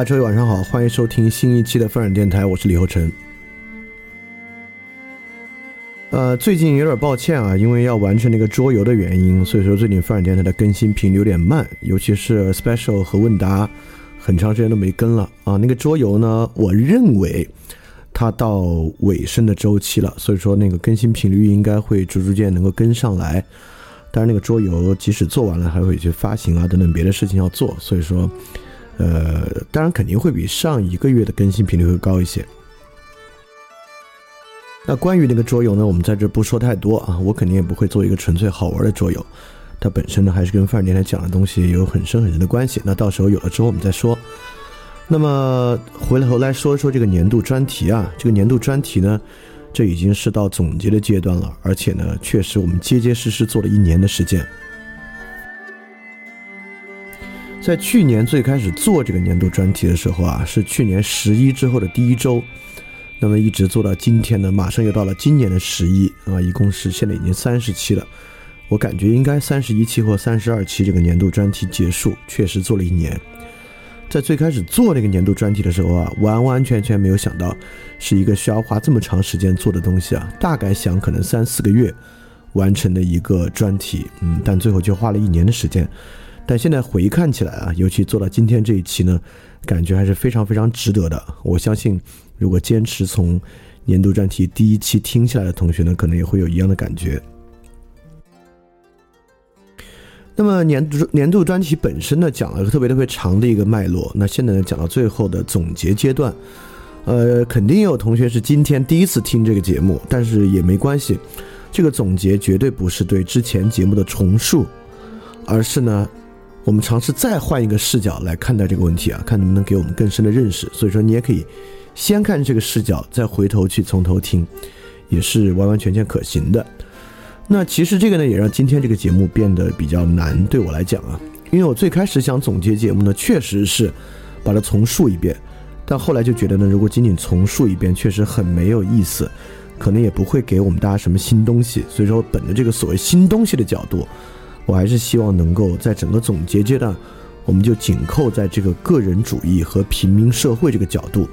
大家晚上好，欢迎收听新一期的风染电台，我是李厚成。呃，最近有点抱歉啊，因为要完成那个桌游的原因，所以说最近风染电台的更新频率有点慢，尤其是 special 和问答，很长时间都没更了啊。那个桌游呢，我认为它到尾声的周期了，所以说那个更新频率应该会逐逐渐能够跟上来。但是，那个桌游即使做完了，还会有些发行啊等等别的事情要做，所以说。呃，当然肯定会比上一个月的更新频率会高一些。那关于那个桌游呢，我们在这不说太多啊，我肯定也不会做一个纯粹好玩的桌游，它本身呢还是跟范儿电台讲的东西有很深很深的关系。那到时候有了之后我们再说。那么回头来说一说这个年度专题啊，这个年度专题呢，这已经是到总结的阶段了，而且呢，确实我们结结实实做了一年的时间。在去年最开始做这个年度专题的时候啊，是去年十一之后的第一周，那么一直做到今天呢，马上又到了今年的十一啊，一共是现在已经三十期了。我感觉应该三十一期或三十二期这个年度专题结束，确实做了一年。在最开始做这个年度专题的时候啊，完完全全没有想到是一个需要花这么长时间做的东西啊，大概想可能三四个月完成的一个专题，嗯，但最后就花了一年的时间。但现在回看起来啊，尤其做到今天这一期呢，感觉还是非常非常值得的。我相信，如果坚持从年度专题第一期听下来的同学呢，可能也会有一样的感觉。那么年度年度专题本身呢，讲了个特别特别长的一个脉络。那现在呢，讲到最后的总结阶段，呃，肯定有同学是今天第一次听这个节目，但是也没关系，这个总结绝对不是对之前节目的重述，而是呢。我们尝试再换一个视角来看待这个问题啊，看能不能给我们更深的认识。所以说，你也可以先看这个视角，再回头去从头听，也是完完全全可行的。那其实这个呢，也让今天这个节目变得比较难对我来讲啊，因为我最开始想总结节目呢，确实是把它重述一遍，但后来就觉得呢，如果仅仅重述一遍，确实很没有意思。可能也不会给我们大家什么新东西。所以说，本着这个所谓新东西的角度，我还是希望能够在整个总结阶段，我们就紧扣在这个个人主义和平民社会这个角度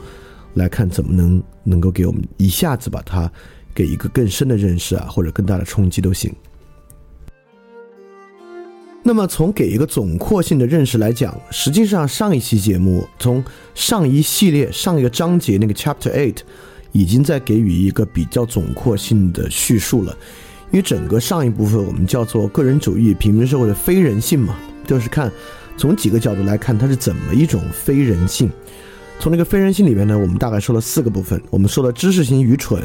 来看，怎么能能够给我们一下子把它给一个更深的认识啊，或者更大的冲击都行。那么从给一个总括性的认识来讲，实际上上一期节目从上一系列上一个章节那个 Chapter Eight 已经在给予一个比较总括性的叙述了，因为整个上一部分我们叫做个人主义平民社会的非人性嘛，就是看从几个角度来看它是怎么一种非人性。从那个非人性里面呢，我们大概说了四个部分，我们说了知识型愚蠢，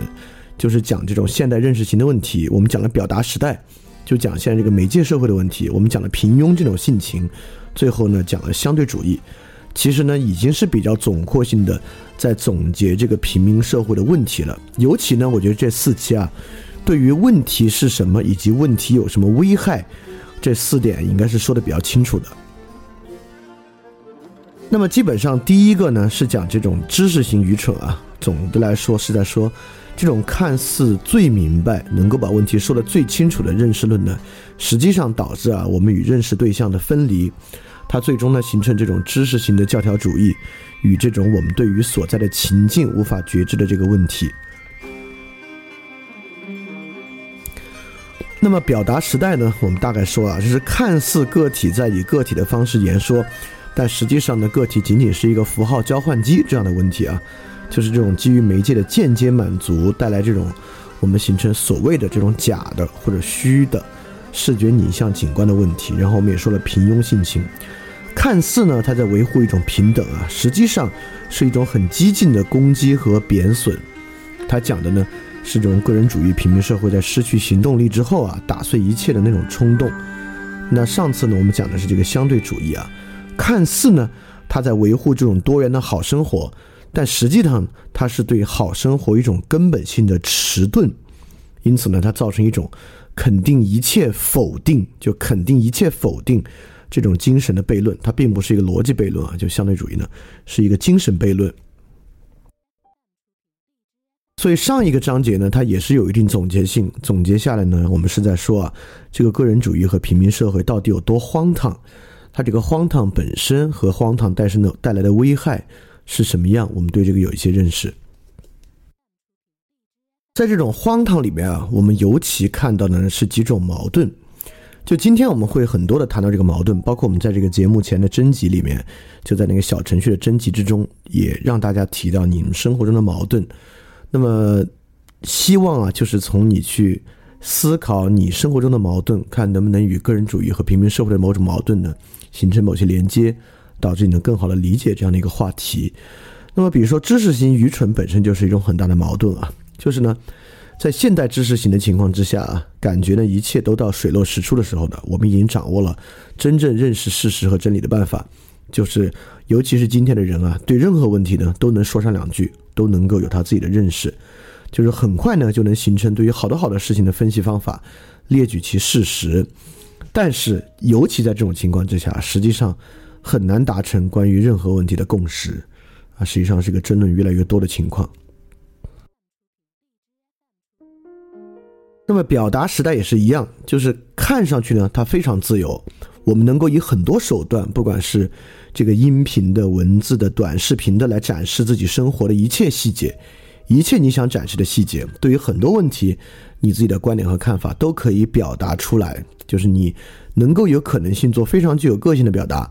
就是讲这种现代认识型的问题，我们讲了表达时代。就讲现在这个媒介社会的问题，我们讲了平庸这种性情，最后呢讲了相对主义，其实呢已经是比较总括性的在总结这个平民社会的问题了。尤其呢，我觉得这四期啊，对于问题是什么以及问题有什么危害，这四点应该是说的比较清楚的。那么基本上第一个呢是讲这种知识型愚蠢啊，总的来说是在说。这种看似最明白、能够把问题说得最清楚的认识论呢，实际上导致啊我们与认识对象的分离，它最终呢形成这种知识型的教条主义，与这种我们对于所在的情境无法觉知的这个问题。那么表达时代呢，我们大概说啊，就是看似个体在以个体的方式言说，但实际上呢，个体仅仅是一个符号交换机这样的问题啊。就是这种基于媒介的间接满足带来这种，我们形成所谓的这种假的或者虚的视觉拟像景观的问题。然后我们也说了平庸性情，看似呢他在维护一种平等啊，实际上是一种很激进的攻击和贬损。他讲的呢是这种个人主义平民社会在失去行动力之后啊，打碎一切的那种冲动。那上次呢我们讲的是这个相对主义啊，看似呢他在维护这种多元的好生活。但实际上，它是对好生活一种根本性的迟钝，因此呢，它造成一种肯定一切否定，就肯定一切否定这种精神的悖论。它并不是一个逻辑悖论啊，就相对主义呢是一个精神悖论。所以上一个章节呢，它也是有一定总结性。总结下来呢，我们是在说啊，这个个人主义和平民社会到底有多荒唐？它这个荒唐本身和荒唐带生的带来的危害。是什么样？我们对这个有一些认识。在这种荒唐里面啊，我们尤其看到的呢是几种矛盾。就今天我们会很多的谈到这个矛盾，包括我们在这个节目前的征集里面，就在那个小程序的征集之中，也让大家提到你们生活中的矛盾。那么，希望啊，就是从你去思考你生活中的矛盾，看能不能与个人主义和平民社会的某种矛盾呢，形成某些连接。导致你能更好的理解这样的一个话题。那么，比如说知识型愚蠢本身就是一种很大的矛盾啊，就是呢，在现代知识型的情况之下啊，感觉呢一切都到水落石出的时候呢，我们已经掌握了真正认识事实和真理的办法，就是尤其是今天的人啊，对任何问题呢都能说上两句，都能够有他自己的认识，就是很快呢就能形成对于好多好多事情的分析方法，列举其事实。但是，尤其在这种情况之下，实际上。很难达成关于任何问题的共识，啊，实际上是个争论越来越多的情况。那么表达时代也是一样，就是看上去呢，它非常自由，我们能够以很多手段，不管是这个音频的、文字的、短视频的，来展示自己生活的一切细节，一切你想展示的细节。对于很多问题，你自己的观点和看法都可以表达出来，就是你能够有可能性做非常具有个性的表达。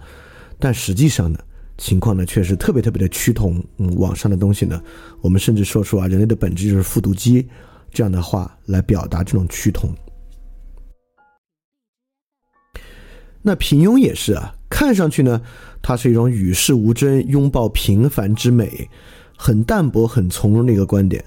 但实际上呢，情况呢确实特别特别的趋同。嗯，网上的东西呢，我们甚至说出啊，人类的本质就是复读机这样的话来表达这种趋同。那平庸也是啊，看上去呢，它是一种与世无争、拥抱平凡之美、很淡泊、很从容的一个观点，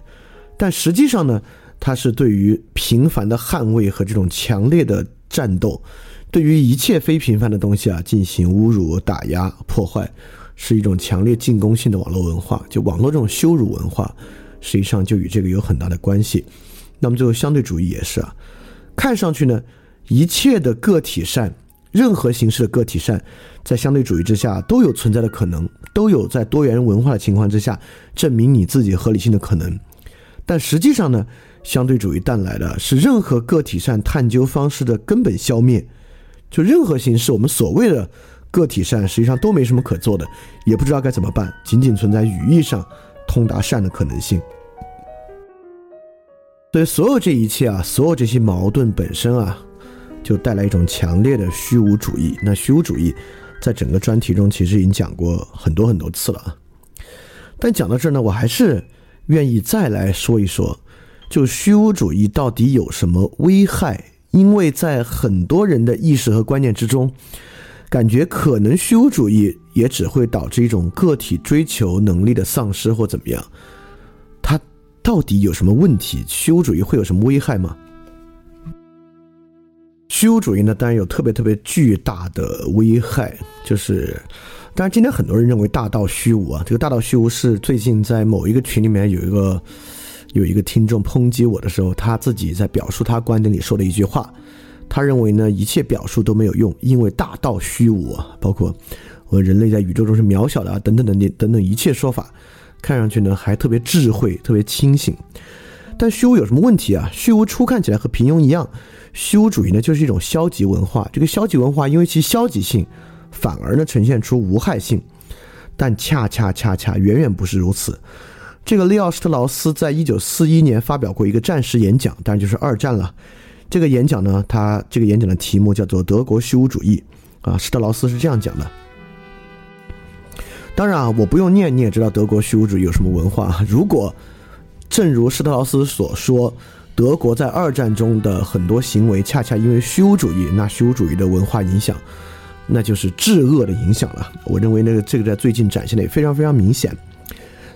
但实际上呢，它是对于平凡的捍卫和这种强烈的战斗。对于一切非平凡的东西啊，进行侮辱、打压、破坏，是一种强烈进攻性的网络文化。就网络这种羞辱文化，实际上就与这个有很大的关系。那么最后，相对主义也是啊，看上去呢，一切的个体善，任何形式的个体善，在相对主义之下都有存在的可能，都有在多元文化的情况之下证明你自己合理性的可能。但实际上呢，相对主义带来的是任何个体善探究方式的根本消灭。就任何形式，我们所谓的个体善，实际上都没什么可做的，也不知道该怎么办，仅仅存在语义上通达善的可能性。所以，所有这一切啊，所有这些矛盾本身啊，就带来一种强烈的虚无主义。那虚无主义，在整个专题中其实已经讲过很多很多次了啊。但讲到这儿呢，我还是愿意再来说一说，就虚无主义到底有什么危害？因为在很多人的意识和观念之中，感觉可能虚无主义也只会导致一种个体追求能力的丧失或怎么样。它到底有什么问题？虚无主义会有什么危害吗？虚无主义呢，当然有特别特别巨大的危害，就是，当然今天很多人认为大道虚无啊，这个大道虚无是最近在某一个群里面有一个。有一个听众抨击我的时候，他自己在表述他观点里说的一句话，他认为呢一切表述都没有用，因为大道虚无啊，包括我人类在宇宙中是渺小的啊，等等等等等等一切说法，看上去呢还特别智慧，特别清醒。但虚无有什么问题啊？虚无初看起来和平庸一样，虚无主义呢就是一种消极文化。这个消极文化因为其消极性，反而呢呈现出无害性，但恰恰恰恰远远不是如此。这个利奥施特劳斯在一九四一年发表过一个战时演讲，当然就是二战了。这个演讲呢，他这个演讲的题目叫做《德国虚无主义》啊。施特劳斯是这样讲的。当然啊，我不用念，你也知道德国虚无主义有什么文化。如果正如施特劳斯所说，德国在二战中的很多行为恰恰因为虚无主义，那虚无主义的文化影响，那就是至恶的影响了。我认为那个这个在最近展现的也非常非常明显。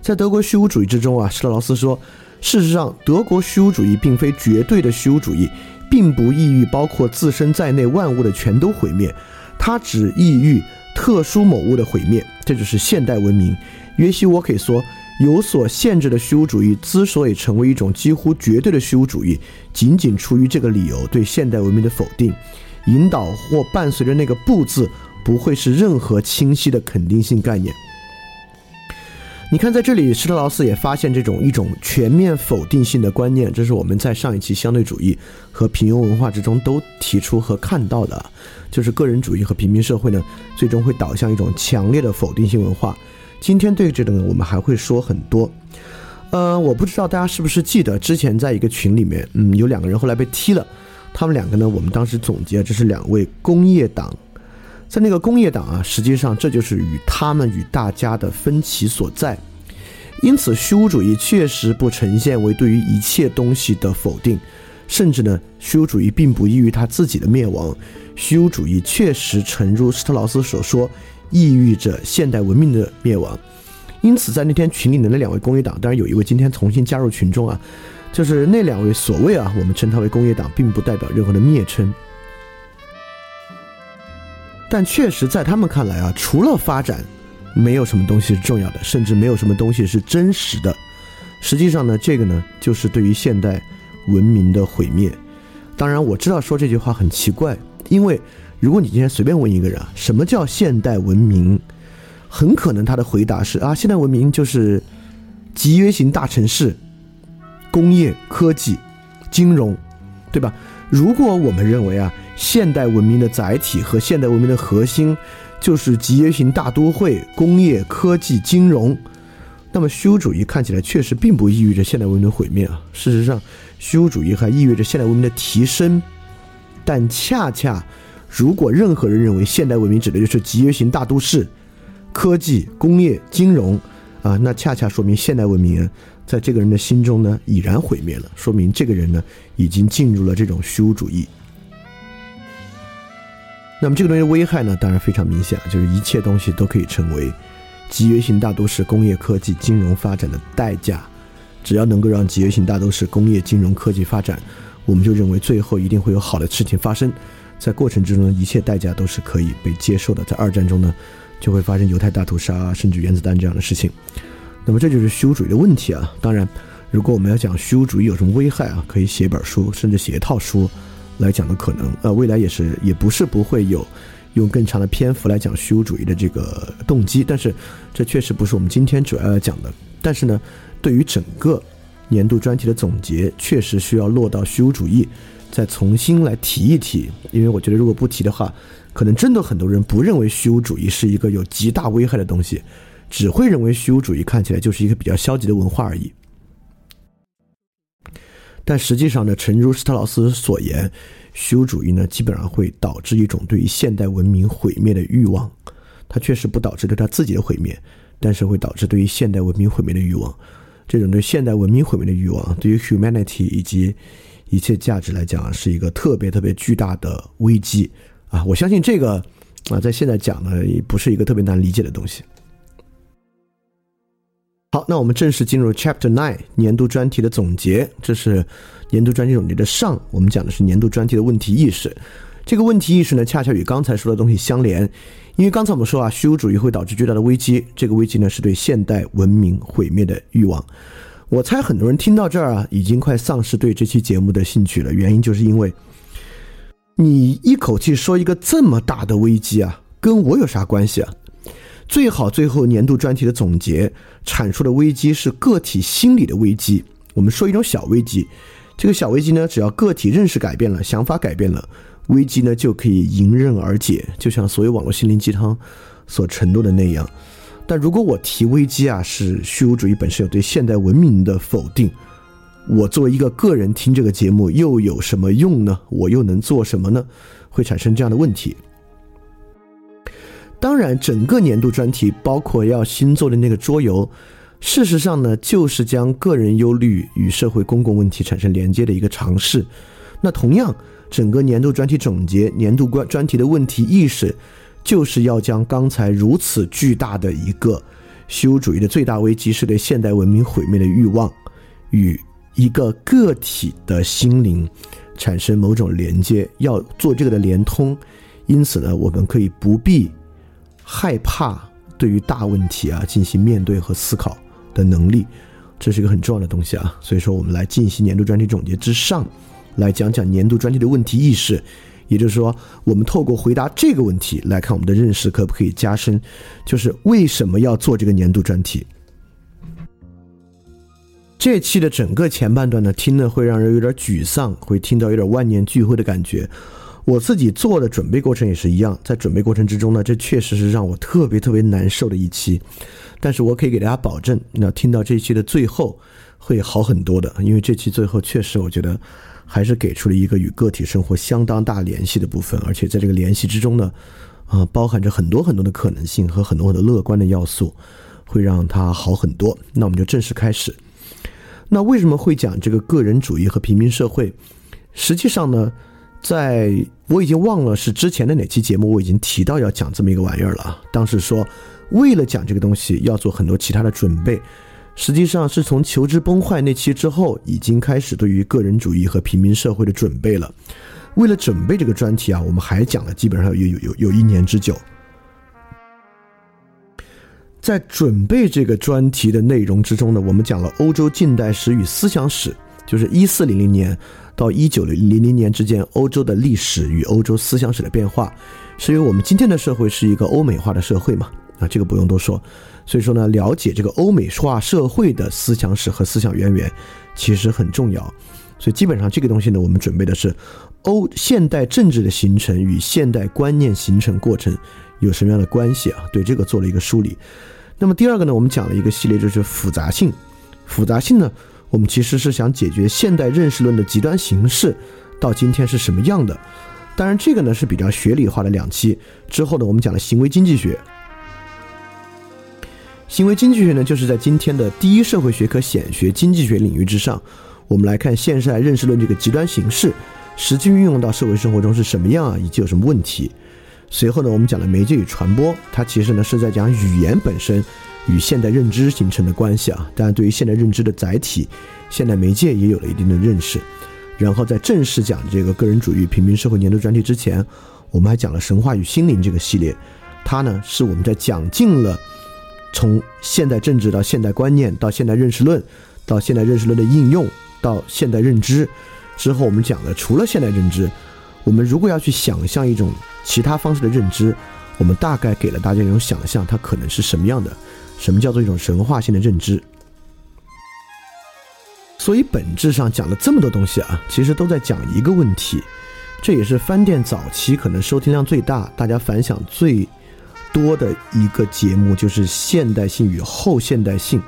在德国虚无主义之中啊，施特劳斯说，事实上，德国虚无主义并非绝对的虚无主义，并不意欲包括自身在内万物的全都毁灭，它只意欲特殊某物的毁灭。这就是现代文明。约西沃可以说，有所限制的虚无主义之所以成为一种几乎绝对的虚无主义，仅仅出于这个理由对现代文明的否定，引导或伴随着那个“不”字，不会是任何清晰的肯定性概念。你看，在这里，施特劳斯也发现这种一种全面否定性的观念，这是我们在上一期相对主义和平庸文化之中都提出和看到的，就是个人主义和平民社会呢，最终会导向一种强烈的否定性文化。今天对这个呢，我们还会说很多。呃，我不知道大家是不是记得之前在一个群里面，嗯，有两个人后来被踢了，他们两个呢，我们当时总结，这是两位工业党。在那个工业党啊，实际上这就是与他们与大家的分歧所在。因此，虚无主义确实不呈现为对于一切东西的否定，甚至呢，虚无主义并不异于他自己的灭亡。虚无主义确实，诚如施特劳斯所说，意喻着现代文明的灭亡。因此，在那天群里的那两位工业党，当然有一位今天重新加入群众啊，就是那两位所谓啊，我们称他为工业党，并不代表任何的蔑称。但确实，在他们看来啊，除了发展，没有什么东西是重要的，甚至没有什么东西是真实的。实际上呢，这个呢，就是对于现代文明的毁灭。当然，我知道说这句话很奇怪，因为如果你今天随便问一个人啊，什么叫现代文明，很可能他的回答是啊，现代文明就是集约型大城市、工业、科技、金融，对吧？如果我们认为啊，现代文明的载体和现代文明的核心就是集约型大都会、工业、科技、金融，那么虚无主义看起来确实并不意味着现代文明的毁灭啊。事实上，虚无主义还意味着现代文明的提升。但恰恰，如果任何人认为现代文明指的就是集约型大都市、科技、工业、金融啊，那恰恰说明现代文明。在这个人的心中呢，已然毁灭了，说明这个人呢，已经进入了这种虚无主义。那么这个东西危害呢，当然非常明显，就是一切东西都可以成为集约型大都市、工业、科技、金融发展的代价。只要能够让集约型大都市、工业、金融、科技发展，我们就认为最后一定会有好的事情发生。在过程之中，一切代价都是可以被接受的。在二战中呢，就会发生犹太大屠杀，甚至原子弹这样的事情。那么这就是虚无主义的问题啊！当然，如果我们要讲虚无主义有什么危害啊，可以写一本书，甚至写一套书来讲的可能。呃，未来也是，也不是不会有用更长的篇幅来讲虚无主义的这个动机。但是，这确实不是我们今天主要要讲的。但是呢，对于整个年度专题的总结，确实需要落到虚无主义，再重新来提一提。因为我觉得如果不提的话，可能真的很多人不认为虚无主义是一个有极大危害的东西，只会认为虚无主义看起来就是一个比较消极的文化而已。但实际上呢，诚如施特劳斯所言，虚无主义呢基本上会导致一种对于现代文明毁灭的欲望。它确实不导致对他自己的毁灭，但是会导致对于现代文明毁灭的欲望。这种对现代文明毁灭的欲望，对于 humanity 以及一切价值来讲，是一个特别特别巨大的危机啊！我相信这个啊，在现在讲呢，也不是一个特别难理解的东西。好，那我们正式进入 Chapter Nine 年度专题的总结。这是年度专题总结的上，我们讲的是年度专题的问题意识。这个问题意识呢，恰恰与刚才说的东西相连。因为刚才我们说啊，虚无主义会导致巨大的危机，这个危机呢是对现代文明毁灭的欲望。我猜很多人听到这儿啊，已经快丧失对这期节目的兴趣了。原因就是因为，你一口气说一个这么大的危机啊，跟我有啥关系啊？最好最后年度专题的总结阐述的危机是个体心理的危机。我们说一种小危机，这个小危机呢，只要个体认识改变了，想法改变了。危机呢就可以迎刃而解，就像所有网络心灵鸡汤所承诺的那样。但如果我提危机啊，是虚无主义本身有对现代文明的否定，我作为一个个人听这个节目又有什么用呢？我又能做什么呢？会产生这样的问题。当然，整个年度专题包括要新做的那个桌游，事实上呢，就是将个人忧虑与社会公共问题产生连接的一个尝试。那同样。整个年度专题总结、年度关专题的问题意识，就是要将刚才如此巨大的一个虚无主义的最大危机是对现代文明毁灭的欲望，与一个个体的心灵产生某种连接，要做这个的连通。因此呢，我们可以不必害怕对于大问题啊进行面对和思考的能力，这是一个很重要的东西啊。所以说，我们来进行年度专题总结之上。来讲讲年度专题的问题意识，也就是说，我们透过回答这个问题来看我们的认识可不可以加深，就是为什么要做这个年度专题。这期的整个前半段呢，听了会让人有点沮丧，会听到有点万念俱灰的感觉。我自己做的准备过程也是一样，在准备过程之中呢，这确实是让我特别特别难受的一期。但是我可以给大家保证，那听到这一期的最后会好很多的，因为这期最后确实我觉得。还是给出了一个与个体生活相当大联系的部分，而且在这个联系之中呢，啊，包含着很多很多的可能性和很多很多乐观的要素，会让它好很多。那我们就正式开始。那为什么会讲这个个人主义和平民社会？实际上呢，在我已经忘了是之前的哪期节目，我已经提到要讲这么一个玩意儿了。当时说，为了讲这个东西，要做很多其他的准备。实际上是从求知崩坏那期之后，已经开始对于个人主义和平民社会的准备了。为了准备这个专题啊，我们还讲了基本上有有有有一年之久。在准备这个专题的内容之中呢，我们讲了欧洲近代史与思想史，就是一四零零年到一九零零年之间欧洲的历史与欧洲思想史的变化。是因为我们今天的社会是一个欧美化的社会嘛？啊，这个不用多说。所以说呢，了解这个欧美化社会的思想史和思想渊源，其实很重要。所以基本上这个东西呢，我们准备的是欧现代政治的形成与现代观念形成过程有什么样的关系啊？对这个做了一个梳理。那么第二个呢，我们讲了一个系列，就是复杂性。复杂性呢，我们其实是想解决现代认识论的极端形式到今天是什么样的。当然，这个呢是比较学理化的两期。之后呢，我们讲了行为经济学。行为经济学呢，就是在今天的第一社会学科显学经济学领域之上，我们来看现在认识。论这个极端形式，实际运用到社会生活中是什么样啊，以及有什么问题。随后呢，我们讲了媒介与传播，它其实呢是在讲语言本身与现代认知形成的关系啊。当然，对于现代认知的载体，现代媒介也有了一定的认识。然后在正式讲这个个人主义平民社会年度专题之前，我们还讲了神话与心灵这个系列，它呢是我们在讲尽了。从现代政治到现代观念，到现代认识论，到现代认识论的应用，到现代认知之后，我们讲的除了现代认知，我们如果要去想象一种其他方式的认知，我们大概给了大家一种想象，它可能是什么样的？什么叫做一种神话性的认知？所以本质上讲了这么多东西啊，其实都在讲一个问题，这也是翻店早期可能收听量最大、大家反响最多的一个节目，就是现代性与后现代性。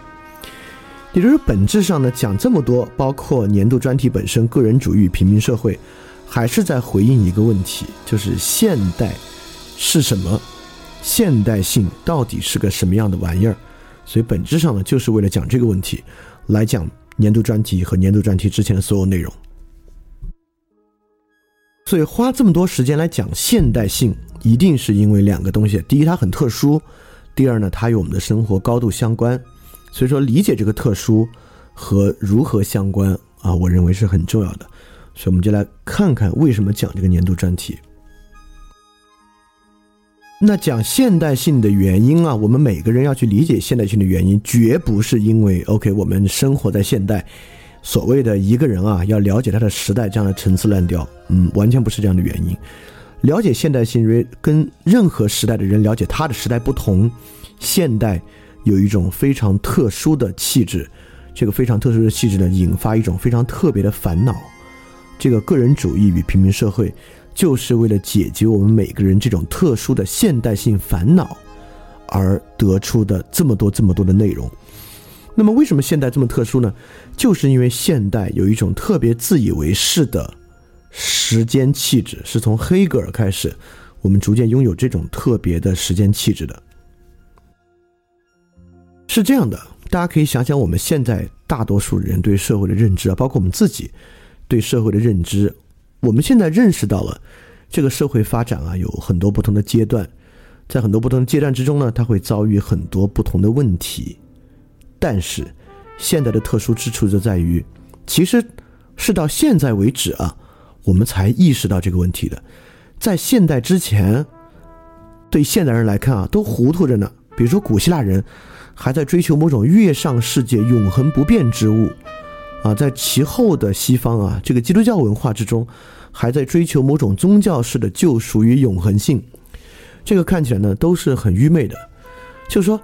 也就是本质上呢，讲这么多，包括年度专题本身，个人主义、平民社会，还是在回应一个问题，就是现代是什么？现代性到底是个什么样的玩意儿？所以本质上呢，就是为了讲这个问题，来讲年度专题和年度专题之前的所有内容。所以花这么多时间来讲现代性，一定是因为两个东西：第一，它很特殊；第二呢，它与我们的生活高度相关。所以说，理解这个特殊和如何相关啊，我认为是很重要的。所以我们就来看看为什么讲这个年度专题。那讲现代性的原因啊，我们每个人要去理解现代性的原因，绝不是因为 OK 我们生活在现代，所谓的一个人啊要了解他的时代这样的陈词滥调，嗯，完全不是这样的原因。了解现代性，因为跟任何时代的人了解他的时代不同，现代。有一种非常特殊的气质，这个非常特殊的气质呢，引发一种非常特别的烦恼。这个个人主义与平民社会，就是为了解决我们每个人这种特殊的现代性烦恼而得出的这么多这么多的内容。那么，为什么现代这么特殊呢？就是因为现代有一种特别自以为是的时间气质，是从黑格尔开始，我们逐渐拥有这种特别的时间气质的。是这样的，大家可以想想，我们现在大多数人对社会的认知啊，包括我们自己对社会的认知，我们现在认识到了这个社会发展啊，有很多不同的阶段，在很多不同的阶段之中呢，它会遭遇很多不同的问题。但是，现在的特殊之处就在于，其实是到现在为止啊，我们才意识到这个问题的。在现代之前，对现代人来看啊，都糊涂着呢。比如说古希腊人。还在追求某种月上世界永恒不变之物，啊，在其后的西方啊，这个基督教文化之中，还在追求某种宗教式的救赎与永恒性，这个看起来呢都是很愚昧的。就是说，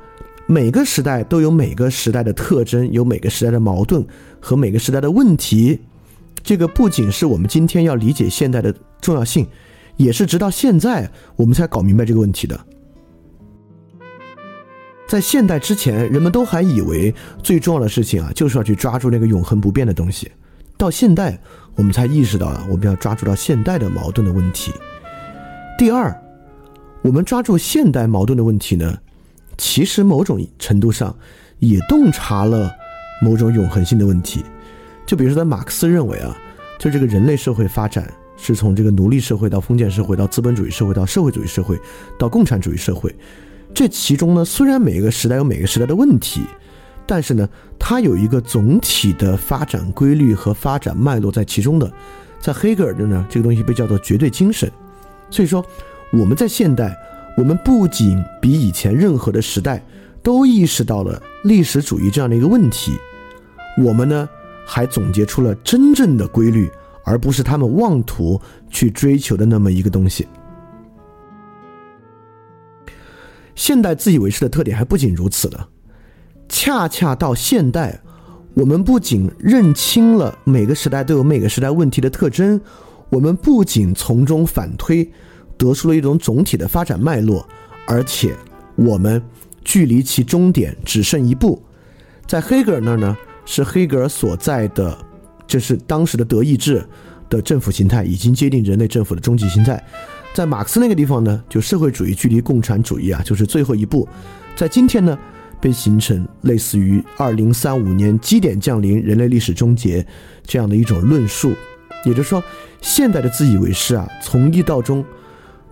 每个时代都有每个时代的特征，有每个时代的矛盾和每个时代的问题。这个不仅是我们今天要理解现代的重要性，也是直到现在我们才搞明白这个问题的。在现代之前，人们都还以为最重要的事情啊，就是要去抓住那个永恒不变的东西。到现代，我们才意识到啊，我们要抓住到现代的矛盾的问题。第二，我们抓住现代矛盾的问题呢，其实某种程度上也洞察了某种永恒性的问题。就比如说，在马克思认为啊，就这个人类社会发展是从这个奴隶社会到封建社会，到资本主义社会，到社会主义社会，到共产主义社会。这其中呢，虽然每个时代有每个时代的问题，但是呢，它有一个总体的发展规律和发展脉络在其中的。在黑格尔的呢，这个东西被叫做绝对精神。所以说，我们在现代，我们不仅比以前任何的时代都意识到了历史主义这样的一个问题，我们呢，还总结出了真正的规律，而不是他们妄图去追求的那么一个东西。现代自以为是的特点还不仅如此呢，恰恰到现代，我们不仅认清了每个时代都有每个时代问题的特征，我们不仅从中反推，得出了一种总体的发展脉络，而且我们距离其终点只剩一步。在黑格尔那儿呢，是黑格尔所在的，这是当时的德意志的政府形态已经接近人类政府的终极形态。在马克思那个地方呢，就社会主义距离共产主义啊，就是最后一步。在今天呢，被形成类似于二零三五年基点降临、人类历史终结这样的一种论述。也就是说，现代的自以为是啊，从一到终，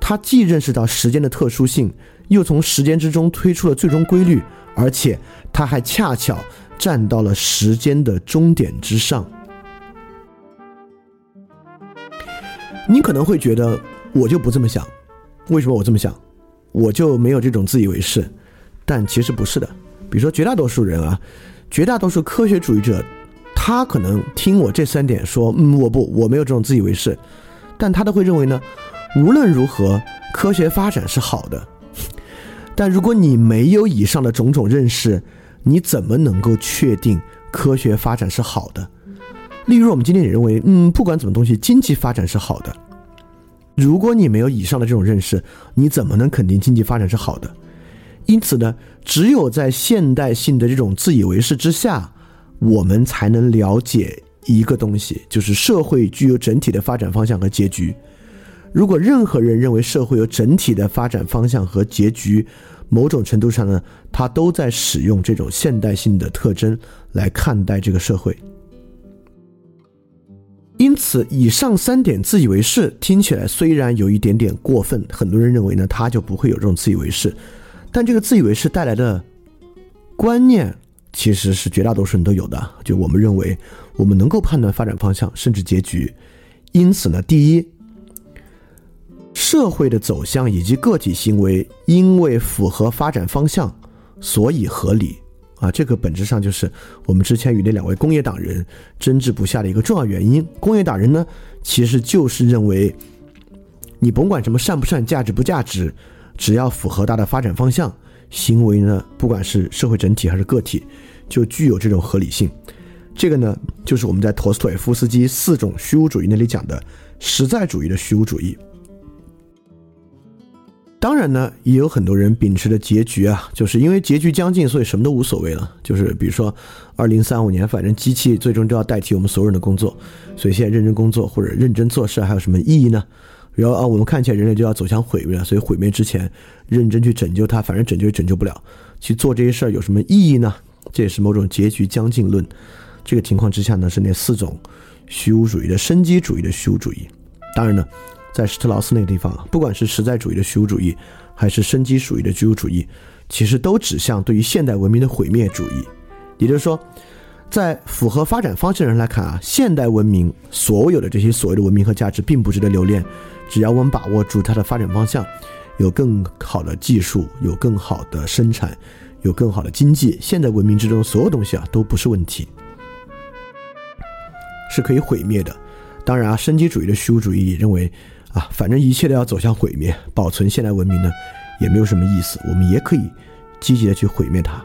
他既认识到时间的特殊性，又从时间之中推出了最终规律，而且他还恰巧站到了时间的终点之上。你可能会觉得。我就不这么想，为什么我这么想？我就没有这种自以为是，但其实不是的。比如说，绝大多数人啊，绝大多数科学主义者，他可能听我这三点说，嗯，我不，我没有这种自以为是，但他都会认为呢，无论如何，科学发展是好的。但如果你没有以上的种种认识，你怎么能够确定科学发展是好的？例如，我们今天也认为，嗯，不管怎么东西，经济发展是好的。如果你没有以上的这种认识，你怎么能肯定经济发展是好的？因此呢，只有在现代性的这种自以为是之下，我们才能了解一个东西，就是社会具有整体的发展方向和结局。如果任何人认为社会有整体的发展方向和结局，某种程度上呢，他都在使用这种现代性的特征来看待这个社会。因此，以上三点自以为是听起来虽然有一点点过分，很多人认为呢，他就不会有这种自以为是。但这个自以为是带来的观念，其实是绝大多数人都有的。就我们认为，我们能够判断发展方向，甚至结局。因此呢，第一，社会的走向以及个体行为，因为符合发展方向，所以合理。啊，这个本质上就是我们之前与那两位工业党人争执不下的一个重要原因。工业党人呢，其实就是认为，你甭管什么善不善、价值不价值。只要符合大的发展方向，行为呢，不管是社会整体还是个体，就具有这种合理性。这个呢，就是我们在陀思妥耶夫斯基四种虚无主义那里讲的实在主义的虚无主义。当然呢，也有很多人秉持的结局啊，就是因为结局将近，所以什么都无所谓了。就是比如说，二零三五年，反正机器最终都要代替我们所有人的工作，所以现在认真工作或者认真做事还有什么意义呢？然后啊，我们看起来人类就要走向毁灭，所以毁灭之前认真去拯救它，反正拯救也拯救不了，去做这些事儿有什么意义呢？这也是某种结局将近论。这个情况之下呢，是那四种虚无主义的生机主义的虚无主义。当然呢，在施特劳斯那个地方，不管是实在主义的虚无主义，还是生机主义的虚无主义，其实都指向对于现代文明的毁灭主义。也就是说，在符合发展方向的人来看啊，现代文明所有的这些所谓的文明和价值并不值得留恋。只要我们把握住它的发展方向，有更好的技术，有更好的生产，有更好的经济，现代文明之中所有东西啊都不是问题，是可以毁灭的。当然啊，生机主义的虚无主义认为啊，反正一切都要走向毁灭，保存现代文明呢也没有什么意思，我们也可以积极的去毁灭它。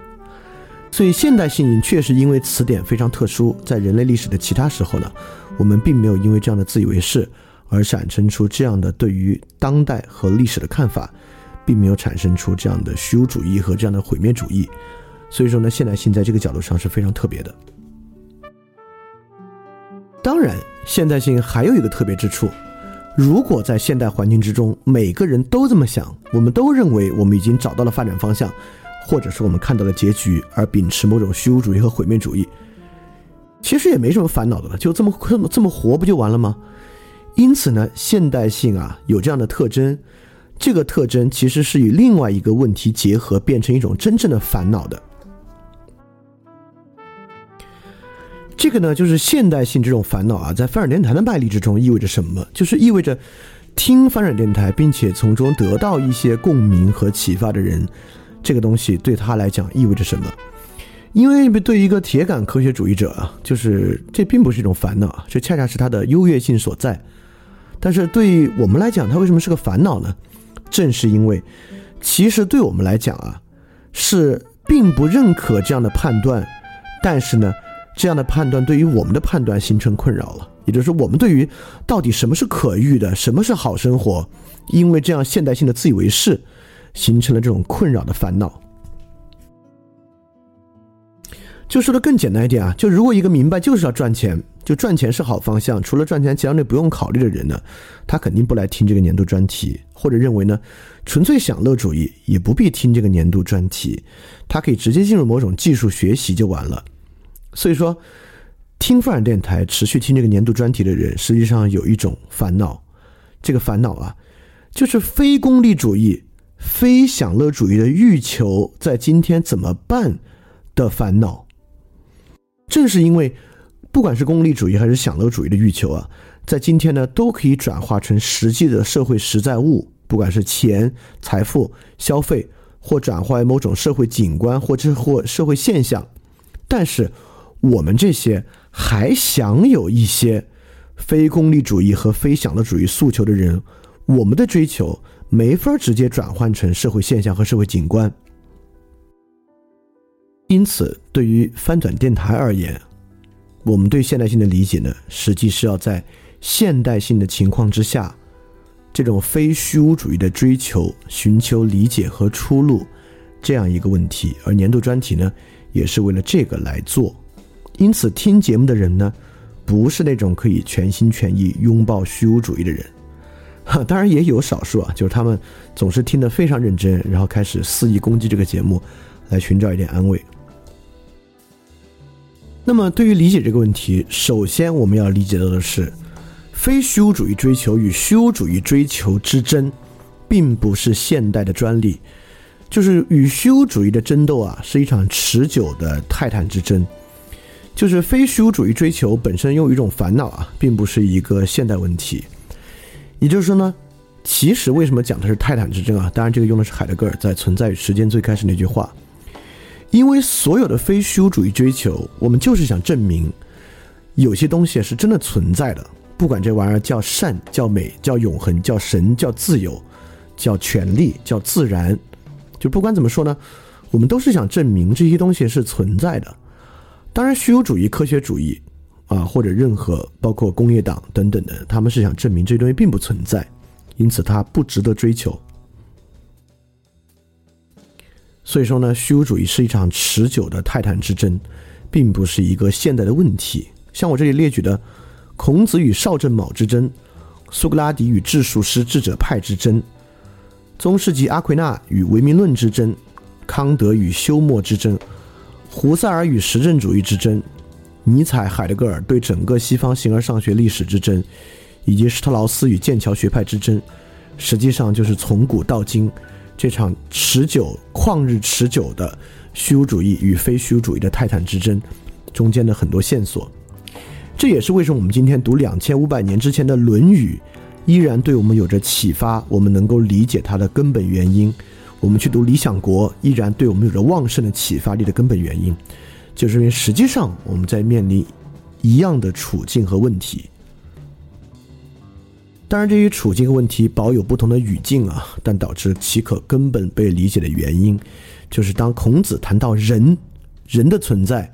所以现代性确实因为词典非常特殊，在人类历史的其他时候呢，我们并没有因为这样的自以为是。而产生出这样的对于当代和历史的看法，并没有产生出这样的虚无主义和这样的毁灭主义。所以说呢，现代性在这个角度上是非常特别的。当然，现代性还有一个特别之处：如果在现代环境之中，每个人都这么想，我们都认为我们已经找到了发展方向，或者是我们看到了结局，而秉持某种虚无主义和毁灭主义，其实也没什么烦恼的了，就这么这么这么活不就完了吗？因此呢，现代性啊有这样的特征，这个特征其实是与另外一个问题结合，变成一种真正的烦恼的。这个呢，就是现代性这种烦恼啊，在翻转电台的卖力之中意味着什么？就是意味着听翻转电台，并且从中得到一些共鸣和启发的人，这个东西对他来讲意味着什么？因为对于一个铁杆科学主义者啊，就是这并不是一种烦恼，这恰恰是他的优越性所在。但是对于我们来讲，它为什么是个烦恼呢？正是因为，其实对我们来讲啊，是并不认可这样的判断，但是呢，这样的判断对于我们的判断形成困扰了。也就是说，我们对于到底什么是可遇的，什么是好生活，因为这样现代性的自以为是，形成了这种困扰的烦恼。就说的更简单一点啊，就如果一个明白就是要赚钱，就赚钱是好方向，除了赚钱其他那不用考虑的人呢，他肯定不来听这个年度专题，或者认为呢，纯粹享乐主义也不必听这个年度专题，他可以直接进入某种技术学习就完了。所以说，听富尔电台持续听这个年度专题的人，实际上有一种烦恼，这个烦恼啊，就是非功利主义、非享乐主义的欲求在今天怎么办的烦恼。正是因为，不管是功利主义还是享乐主义的欲求啊，在今天呢，都可以转化成实际的社会实在物，不管是钱、财富、消费，或转化为某种社会景观，或者或社会现象。但是，我们这些还享有一些非功利主义和非享乐主义诉求的人，我们的追求没法直接转换成社会现象和社会景观。因此，对于翻转电台而言，我们对现代性的理解呢，实际是要在现代性的情况之下，这种非虚无主义的追求、寻求理解和出路这样一个问题。而年度专题呢，也是为了这个来做。因此，听节目的人呢，不是那种可以全心全意拥抱虚无主义的人。哈，当然也有少数啊，就是他们总是听得非常认真，然后开始肆意攻击这个节目，来寻找一点安慰。那么，对于理解这个问题，首先我们要理解到的是，非虚无主义追求与虚无主义追求之争，并不是现代的专利，就是与虚无主义的争斗啊，是一场持久的泰坦之争。就是非虚无主义追求本身有一种烦恼啊，并不是一个现代问题。也就是说呢，其实为什么讲的是泰坦之争啊？当然，这个用的是海德格尔在《存在与时间》最开始那句话。因为所有的非虚无主义追求，我们就是想证明，有些东西是真的存在的。不管这玩意儿叫善、叫美、叫永恒、叫神、叫自由、叫权利、叫自然，就不管怎么说呢，我们都是想证明这些东西是存在的。当然，虚无主义、科学主义啊，或者任何包括工业党等等的，他们是想证明这些东西并不存在，因此它不值得追求。所以说呢，虚无主义是一场持久的泰坦之争，并不是一个现代的问题。像我这里列举的，孔子与少正卯之争，苏格拉底与智术师智者派之争，中世纪阿奎那与唯名论之争，康德与休谟之争，胡塞尔与实证主义之争，尼采、海德格尔对整个西方形而上学历史之争，以及施特劳斯与剑桥学派之争，实际上就是从古到今。这场持久、旷日持久的虚无主义与非虚无主义的泰坦之争，中间的很多线索，这也是为什么我们今天读两千五百年之前的《论语》，依然对我们有着启发，我们能够理解它的根本原因。我们去读《理想国》，依然对我们有着旺盛的启发力的根本原因，就是因为实际上我们在面临一样的处境和问题。当然，这些处境和问题保有不同的语境啊，但导致其可根本被理解的原因，就是当孔子谈到人、人的存在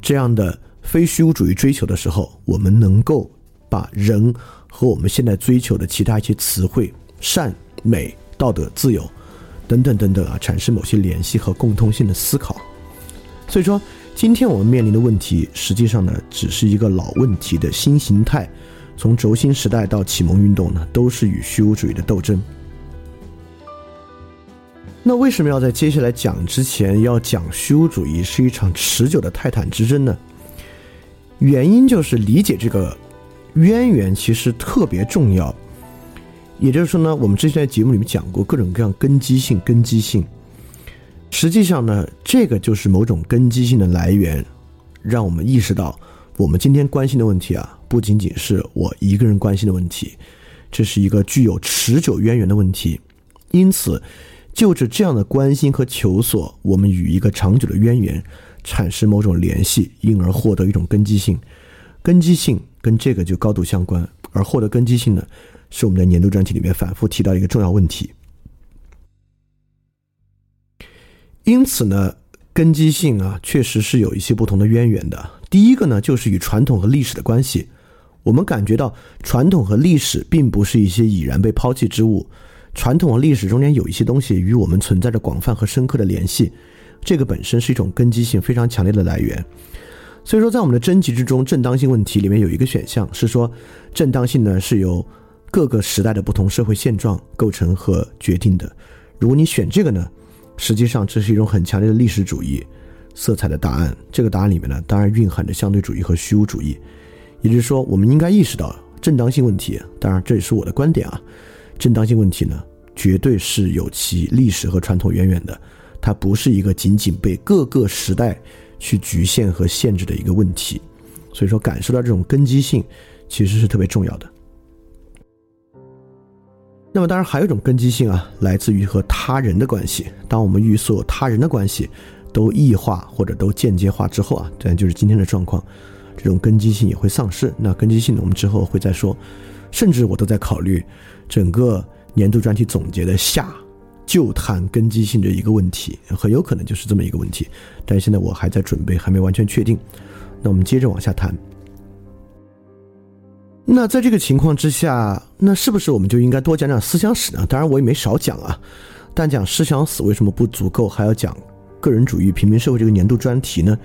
这样的非虚无主义追求的时候，我们能够把人和我们现在追求的其他一些词汇——善、美、道德、自由等等等等啊，产生某些联系和共通性的思考。所以说，今天我们面临的问题，实际上呢，只是一个老问题的新形态。从轴心时代到启蒙运动呢，都是与虚无主义的斗争。那为什么要在接下来讲之前要讲虚无主义是一场持久的泰坦之争呢？原因就是理解这个渊源其实特别重要。也就是说呢，我们之前在节目里面讲过各种各样根基性、根基性。实际上呢，这个就是某种根基性的来源，让我们意识到我们今天关心的问题啊。不仅仅是我一个人关心的问题，这是一个具有持久渊源的问题。因此，就着这样的关心和求索，我们与一个长久的渊源产生某种联系，因而获得一种根基性。根基性跟这个就高度相关。而获得根基性呢，是我们在年度专题里面反复提到一个重要问题。因此呢，根基性啊，确实是有一些不同的渊源的。第一个呢，就是与传统和历史的关系。我们感觉到传统和历史并不是一些已然被抛弃之物，传统和历史中间有一些东西与我们存在着广泛和深刻的联系，这个本身是一种根基性非常强烈的来源。所以说，在我们的征集之中，正当性问题里面有一个选项是说，正当性呢是由各个时代的不同社会现状构成和决定的。如果你选这个呢，实际上这是一种很强烈的历史主义色彩的答案。这个答案里面呢，当然蕴含着相对主义和虚无主义。也就是说，我们应该意识到正当性问题。当然，这也是我的观点啊。正当性问题呢，绝对是有其历史和传统渊源的，它不是一个仅仅被各个时代去局限和限制的一个问题。所以说，感受到这种根基性其实是特别重要的。那么，当然还有一种根基性啊，来自于和他人的关系。当我们与所有他人的关系都异化或者都间接化之后啊，这样就是今天的状况。这种根基性也会丧失。那根基性呢？我们之后会再说。甚至我都在考虑整个年度专题总结的下就谈根基性的一个问题，很有可能就是这么一个问题。但现在我还在准备，还没完全确定。那我们接着往下谈。那在这个情况之下，那是不是我们就应该多讲讲思想史呢？当然我也没少讲啊，但讲思想史为什么不足够，还要讲个人主义、平民社会这个年度专题呢？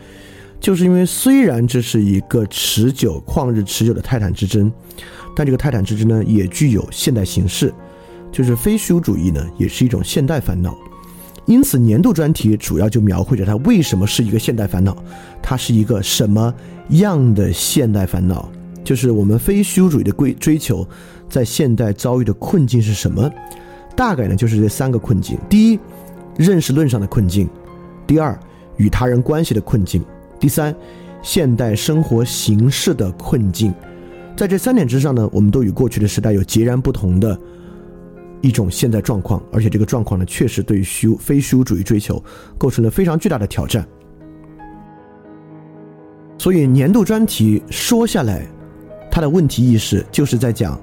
就是因为虽然这是一个持久、旷日持久的泰坦之争，但这个泰坦之争呢，也具有现代形式，就是非虚无主义呢，也是一种现代烦恼。因此，年度专题主要就描绘着它为什么是一个现代烦恼，它是一个什么样的现代烦恼。就是我们非虚无主义的追追求，在现代遭遇的困境是什么？大概呢就是这三个困境：第一，认识论上的困境；第二，与他人关系的困境；第三，现代生活形式的困境。在这三点之上呢，我们都与过去的时代有截然不同的一种现代状况，而且这个状况呢，确实对于虚非虚无主义追求构成了非常巨大的挑战。所以年度专题说下来。他的问题意识就是在讲，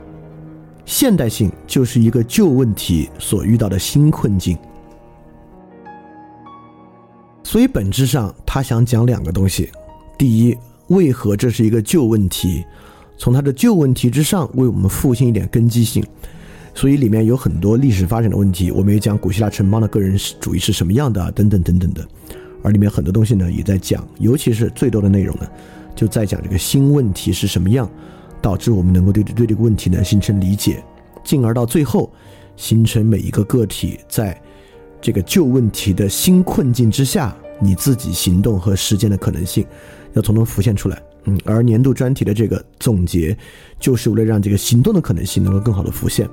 现代性就是一个旧问题所遇到的新困境，所以本质上他想讲两个东西：第一，为何这是一个旧问题？从他的旧问题之上为我们复兴一点根基性。所以里面有很多历史发展的问题，我们也讲古希腊城邦的个人主义是什么样的，等等等等的。而里面很多东西呢也在讲，尤其是最多的内容呢，就在讲这个新问题是什么样。导致我们能够对对这个问题呢形成理解，进而到最后形成每一个个体在这个旧问题的新困境之下，你自己行动和实践的可能性要从中浮现出来。嗯，而年度专题的这个总结，就是为了让这个行动的可能性能够更好的浮现。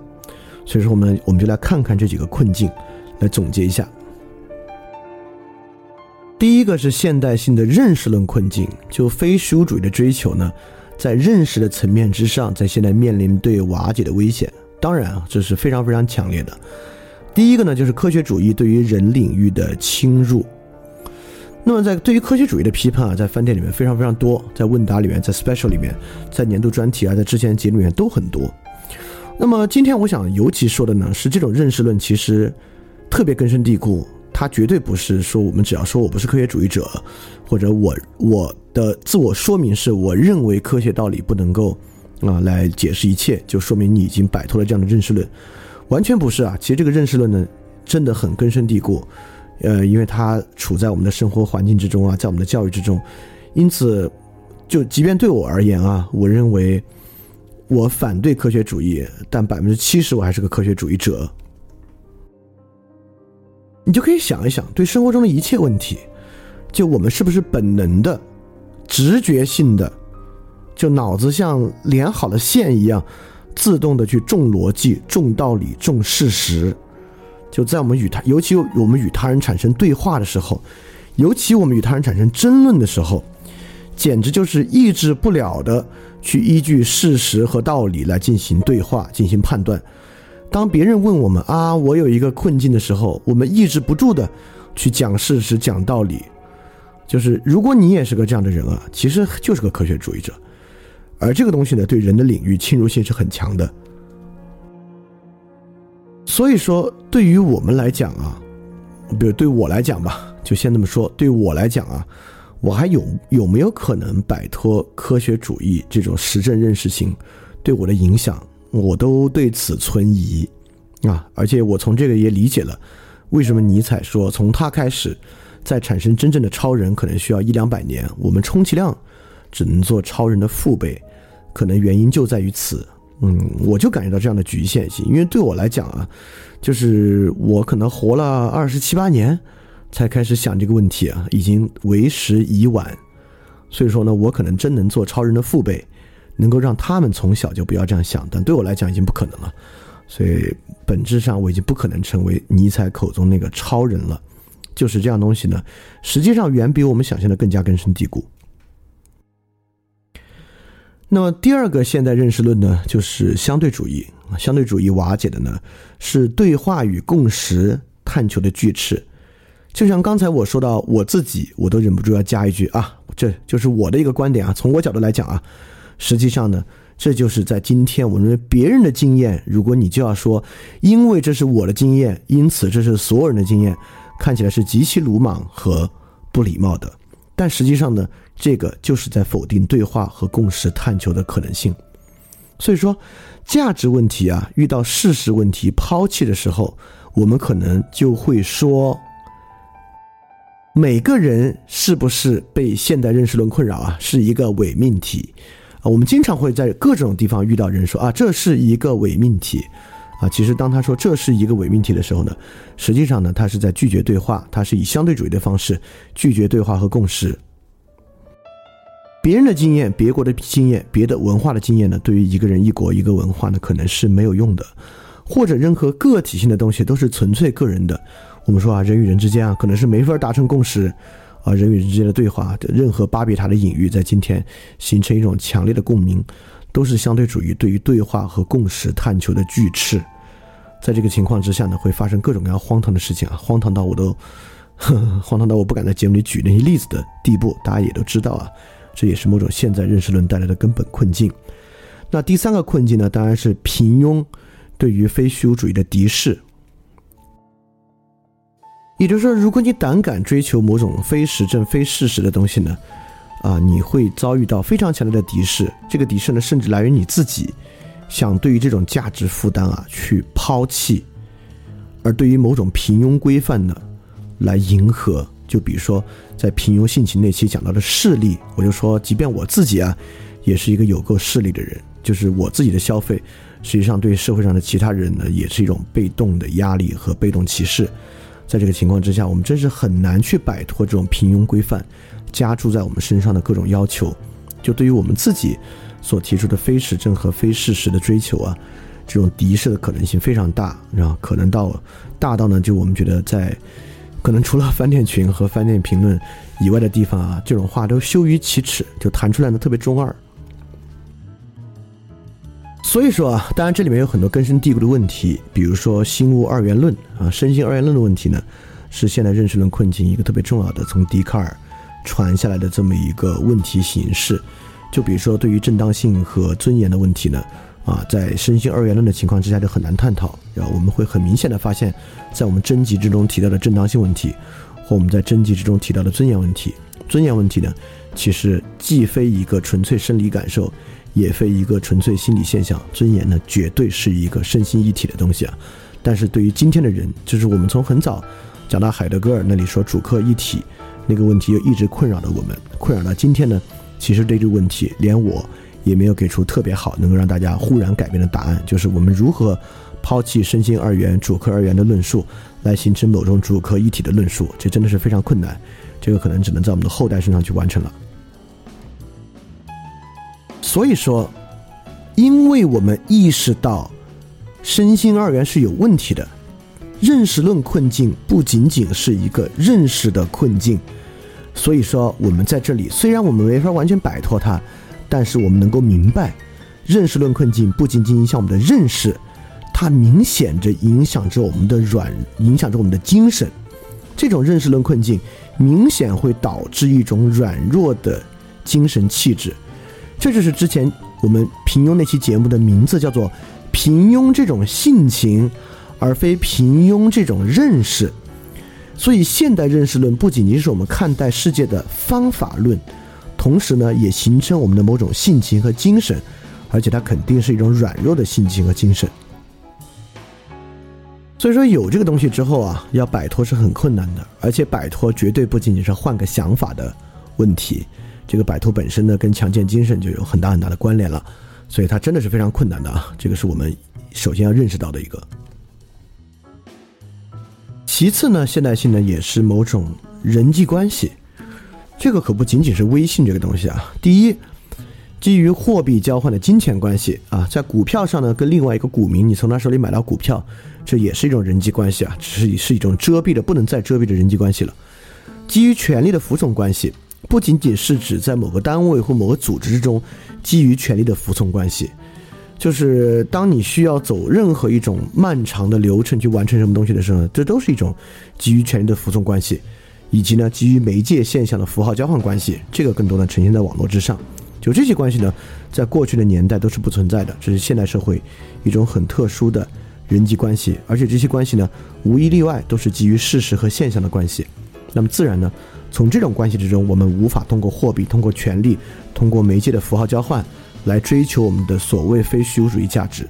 所以说，我们我们就来看看这几个困境，来总结一下。第一个是现代性的认识论困境，就非虚无主义的追求呢。在认识的层面之上，在现在面临对瓦解的危险。当然啊，这是非常非常强烈的。第一个呢，就是科学主义对于人领域的侵入。那么，在对于科学主义的批判啊，在饭店里面非常非常多，在问答里面，在 special 里面，在年度专题啊，在之前节目里面都很多。那么今天我想尤其说的呢，是这种认识论其实特别根深蒂固。它绝对不是说我们只要说我不是科学主义者，或者我我的自我说明是我认为科学道理不能够啊来解释一切，就说明你已经摆脱了这样的认识论，完全不是啊。其实这个认识论呢，真的很根深蒂固，呃，因为它处在我们的生活环境之中啊，在我们的教育之中，因此，就即便对我而言啊，我认为我反对科学主义，但百分之七十我还是个科学主义者。你就可以想一想，对生活中的一切问题，就我们是不是本能的、直觉性的，就脑子像连好了线一样，自动的去重逻辑、重道理、重事实。就在我们与他，尤其我们与他人产生对话的时候，尤其我们与他人产生争论的时候，简直就是抑制不了的去依据事实和道理来进行对话、进行判断。当别人问我们啊，我有一个困境的时候，我们抑制不住的去讲事实、讲道理。就是如果你也是个这样的人啊，其实就是个科学主义者。而这个东西呢，对人的领域侵入性是很强的。所以说，对于我们来讲啊，比如对我来讲吧，就先这么说。对我来讲啊，我还有有没有可能摆脱科学主义这种实证认识性对我的影响？我都对此存疑，啊，而且我从这个也理解了，为什么尼采说从他开始，在产生真正的超人可能需要一两百年，我们充其量只能做超人的父辈，可能原因就在于此。嗯，我就感觉到这样的局限性，因为对我来讲啊，就是我可能活了二十七八年才开始想这个问题啊，已经为时已晚，所以说呢，我可能真能做超人的父辈。能够让他们从小就不要这样想，但对我来讲已经不可能了，所以本质上我已经不可能成为尼采口中那个超人了。就是这样东西呢，实际上远比我们想象的更加根深蒂固。那么第二个现代认识论呢，就是相对主义。相对主义瓦解的呢，是对话与共识探求的锯齿。就像刚才我说到我自己，我都忍不住要加一句啊，这就是我的一个观点啊，从我角度来讲啊。实际上呢，这就是在今天，我认为别人的经验，如果你就要说，因为这是我的经验，因此这是所有人的经验，看起来是极其鲁莽和不礼貌的。但实际上呢，这个就是在否定对话和共识探求的可能性。所以说，价值问题啊，遇到事实问题抛弃的时候，我们可能就会说，每个人是不是被现代认识论困扰啊，是一个伪命题我们经常会在各种地方遇到人说啊，这是一个伪命题啊。其实当他说这是一个伪命题的时候呢，实际上呢，他是在拒绝对话，他是以相对主义的方式拒绝对话和共识。别人的经验、别国的经验、别的文化的经验呢，对于一个人、一国、一个文化呢，可能是没有用的，或者任何个体性的东西都是纯粹个人的。我们说啊，人与人之间啊，可能是没法达成共识啊，人与人之间的对话，任何巴别塔的隐喻，在今天形成一种强烈的共鸣，都是相对主义对于对话和共识探求的巨斥。在这个情况之下呢，会发生各种各样荒唐的事情啊，荒唐到我都荒唐到我不敢在节目里举那些例子的地步，大家也都知道啊。这也是某种现在认识论带来的根本困境。那第三个困境呢，当然是平庸对于非虚无主义的敌视。也就是说，如果你胆敢追求某种非实证、非事实的东西呢，啊，你会遭遇到非常强烈的敌视。这个敌视呢，甚至来源于你自己想对于这种价值负担啊去抛弃，而对于某种平庸规范呢来迎合。就比如说，在平庸性情那期讲到的势力，我就说，即便我自己啊，也是一个有够势力的人。就是我自己的消费，实际上对社会上的其他人呢，也是一种被动的压力和被动歧视。在这个情况之下，我们真是很难去摆脱这种平庸规范加注在我们身上的各种要求。就对于我们自己所提出的非实证和非事实的追求啊，这种敌视的可能性非常大，然后可能到大到呢，就我们觉得在。可能除了饭店群和饭店评论以外的地方啊，这种话都羞于启齿，就谈出来呢特别中二。所以说啊，当然这里面有很多根深蒂固的问题，比如说心物二元论啊，身心二元论的问题呢，是现代认识论困境一个特别重要的从笛卡尔传下来的这么一个问题形式。就比如说对于正当性和尊严的问题呢。啊，在身心二元论的情况之下就很难探讨。然后我们会很明显的发现，在我们征集之中提到的正当性问题，或我们在征集之中提到的尊严问题，尊严问题呢，其实既非一个纯粹生理感受，也非一个纯粹心理现象。尊严呢，绝对是一个身心一体的东西啊。但是对于今天的人，就是我们从很早讲到海德格尔那里说主客一体那个问题，又一直困扰着我们，困扰到今天呢，其实这个问题，连我。也没有给出特别好能够让大家忽然改变的答案，就是我们如何抛弃身心二元、主客二元的论述，来形成某种主客一体的论述，这真的是非常困难。这个可能只能在我们的后代身上去完成了。所以说，因为我们意识到身心二元是有问题的，认识论困境不仅仅是一个认识的困境，所以说我们在这里虽然我们没法完全摆脱它。但是我们能够明白，认识论困境不仅仅影响我们的认识，它明显着影响着我们的软，影响着我们的精神。这种认识论困境明显会导致一种软弱的精神气质。这就是之前我们平庸那期节目的名字，叫做“平庸这种性情”，而非平庸这种认识。所以，现代认识论不仅仅是我们看待世界的方法论。同时呢，也形成我们的某种性情和精神，而且它肯定是一种软弱的性情和精神。所以说，有这个东西之后啊，要摆脱是很困难的，而且摆脱绝对不仅仅是换个想法的问题。这个摆脱本身呢，跟强健精神就有很大很大的关联了，所以它真的是非常困难的啊。这个是我们首先要认识到的一个。其次呢，现代性呢，也是某种人际关系。这个可不仅仅是微信这个东西啊。第一，基于货币交换的金钱关系啊，在股票上呢，跟另外一个股民，你从他手里买到股票，这也是一种人际关系啊，只是是一种遮蔽的不能再遮蔽的人际关系了。基于权力的服从关系，不仅仅是指在某个单位或某个组织之中基于权力的服从关系，就是当你需要走任何一种漫长的流程去完成什么东西的时候，这都是一种基于权力的服从关系。以及呢，基于媒介现象的符号交换关系，这个更多的呈现在网络之上。就这些关系呢，在过去的年代都是不存在的，这是现代社会一种很特殊的人际关系。而且这些关系呢，无一例外都是基于事实和现象的关系。那么自然呢，从这种关系之中，我们无法通过货币、通过权力、通过媒介的符号交换来追求我们的所谓非虚无主义价值。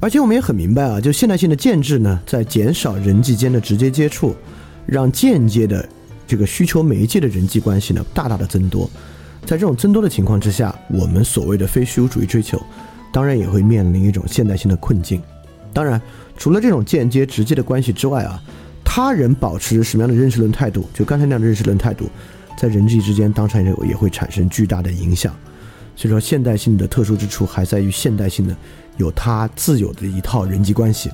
而且我们也很明白啊，就现代性的建制呢，在减少人际间的直接接触，让间接的这个需求媒介的人际关系呢大大的增多。在这种增多的情况之下，我们所谓的非虚无主义追求，当然也会面临一种现代性的困境。当然，除了这种间接直接的关系之外啊，他人保持什么样的认识论态度，就刚才那样的认识论态度，在人际之间当然也也会产生巨大的影响。所以说，现代性的特殊之处还在于现代性的。有它自有的一套人际关系。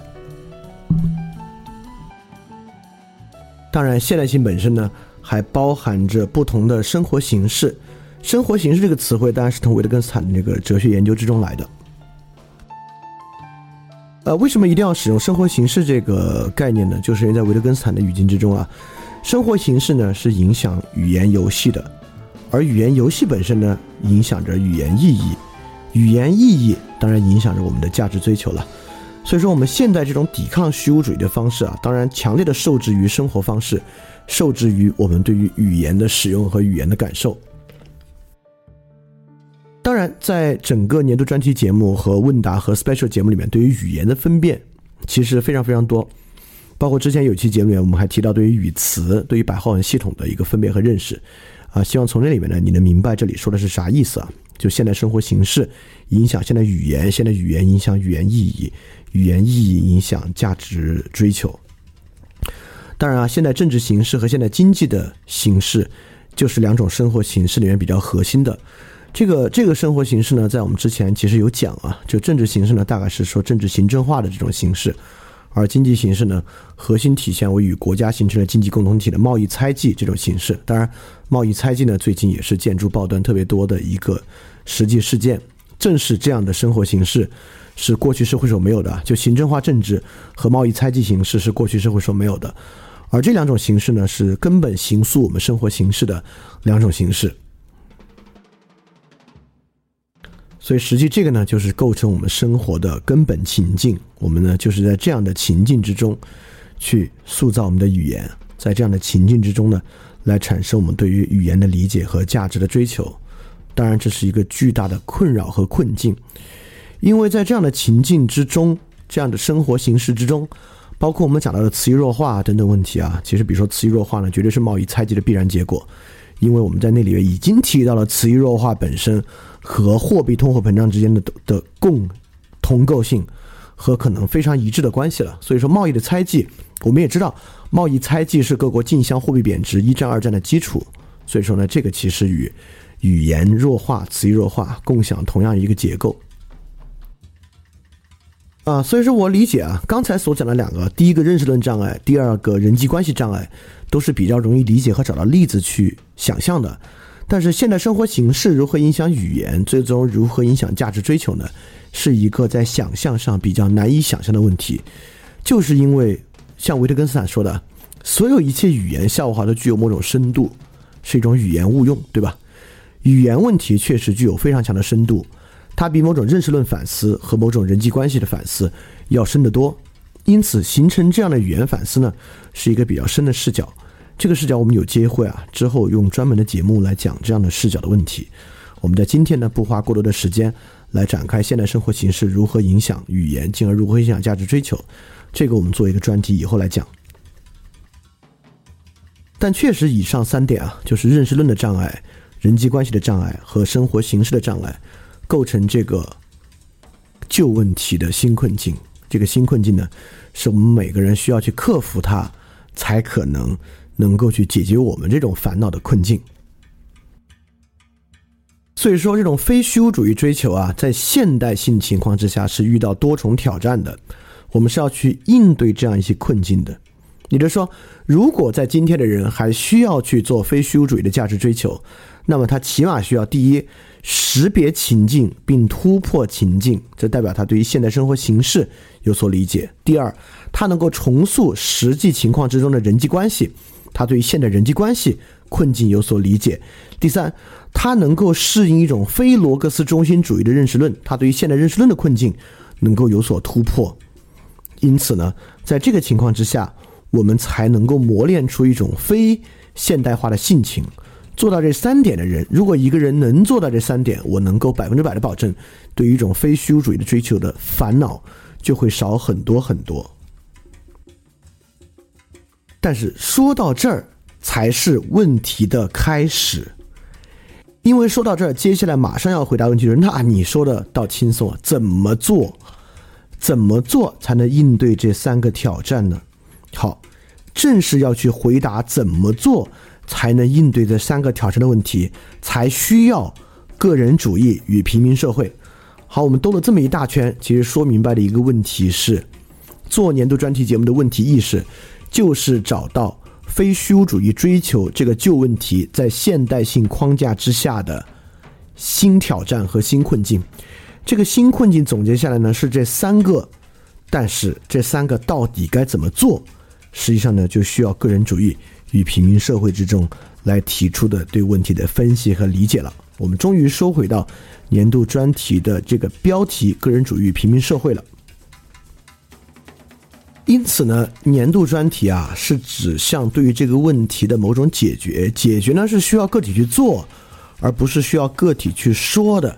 当然，现代性本身呢，还包含着不同的生活形式。生活形式这个词汇，当然是从维特根斯坦的那个哲学研究之中来的。呃，为什么一定要使用生活形式这个概念呢？就是因为在维特根斯坦的语境之中啊，生活形式呢是影响语言游戏的，而语言游戏本身呢，影响着语言意义。语言意义当然影响着我们的价值追求了，所以说我们现在这种抵抗虚无主义的方式啊，当然强烈的受制于生活方式，受制于我们对于语言的使用和语言的感受。当然，在整个年度专题节目和问答和 special 节目里面，对于语言的分辨其实非常非常多，包括之前有期节目里面我们还提到对于语词、对于白话文系统的一个分辨和认识，啊，希望从这里面呢，你能明白这里说的是啥意思啊。就现代生活形式影响现代语言，现代语言影响语言意义，语言意义影响价值追求。当然啊，现代政治形式和现代经济的形式，就是两种生活形式里面比较核心的。这个这个生活形式呢，在我们之前其实有讲啊，就政治形式呢，大概是说政治行政化的这种形式。而经济形式呢，核心体现为与国家形成了经济共同体的贸易猜忌这种形式。当然，贸易猜忌呢，最近也是建筑报端特别多的一个实际事件。正是这样的生活形式，是过去社会所没有的。就行政化政治和贸易猜忌形式是过去社会所没有的。而这两种形式呢，是根本形塑我们生活形式的两种形式。所以，实际这个呢，就是构成我们生活的根本情境。我们呢，就是在这样的情境之中，去塑造我们的语言，在这样的情境之中呢，来产生我们对于语言的理解和价值的追求。当然，这是一个巨大的困扰和困境，因为在这样的情境之中，这样的生活形式之中，包括我们讲到的词义弱化等等问题啊，其实，比如说词义弱化呢，绝对是贸易猜忌的必然结果，因为我们在那里面已经提到了词义弱化本身。和货币通货膨胀之间的的共同构性和可能非常一致的关系了。所以说，贸易的猜忌，我们也知道，贸易猜忌是各国竞相货币贬值、一战、二战的基础。所以说呢，这个其实与语言弱化、词义弱化共享同样一个结构。啊，所以说我理解啊，刚才所讲的两个，第一个认识论障碍，第二个人际关系障碍，都是比较容易理解和找到例子去想象的。但是现代生活形式如何影响语言，最终如何影响价值追求呢？是一个在想象上比较难以想象的问题。就是因为像维特根斯坦说的，所有一切语言笑话都具有某种深度，是一种语言误用，对吧？语言问题确实具有非常强的深度，它比某种认识论反思和某种人际关系的反思要深得多。因此，形成这样的语言反思呢，是一个比较深的视角。这个视角我们有机会啊，之后用专门的节目来讲这样的视角的问题。我们在今天呢，不花过多的时间来展开现代生活形式如何影响语言，进而如何影响价值追求。这个我们做一个专题以后来讲。但确实，以上三点啊，就是认识论的障碍、人际关系的障碍和生活形式的障碍，构成这个旧问题的新困境。这个新困境呢，是我们每个人需要去克服它，才可能。能够去解决我们这种烦恼的困境，所以说这种非虚无主义追求啊，在现代性情况之下是遇到多重挑战的。我们是要去应对这样一些困境的。也就是说，如果在今天的人还需要去做非虚无主义的价值追求，那么他起码需要第一，识别情境并突破情境，这代表他对于现代生活形式有所理解；第二，他能够重塑实际情况之中的人际关系。他对于现代人际关系困境有所理解。第三，他能够适应一种非罗格斯中心主义的认识论，他对于现代认识论的困境能够有所突破。因此呢，在这个情况之下，我们才能够磨练出一种非现代化的性情。做到这三点的人，如果一个人能做到这三点，我能够百分之百的保证，对于一种非虚无主义的追求的烦恼就会少很多很多。但是说到这儿才是问题的开始，因为说到这儿，接下来马上要回答问题是：那你说的倒轻松？怎么做？怎么做才能应对这三个挑战呢？好，正是要去回答怎么做。才能应对这三个挑战的问题，才需要个人主义与平民社会。好，我们兜了这么一大圈，其实说明白的一个问题是，做年度专题节目的问题意识，就是找到非虚无主义追求这个旧问题在现代性框架之下的新挑战和新困境。这个新困境总结下来呢是这三个，但是这三个到底该怎么做？实际上呢就需要个人主义。与平民社会之中来提出的对问题的分析和理解了。我们终于收回到年度专题的这个标题“个人主义平民社会”了。因此呢，年度专题啊是指向对于这个问题的某种解决。解决呢是需要个体去做，而不是需要个体去说的。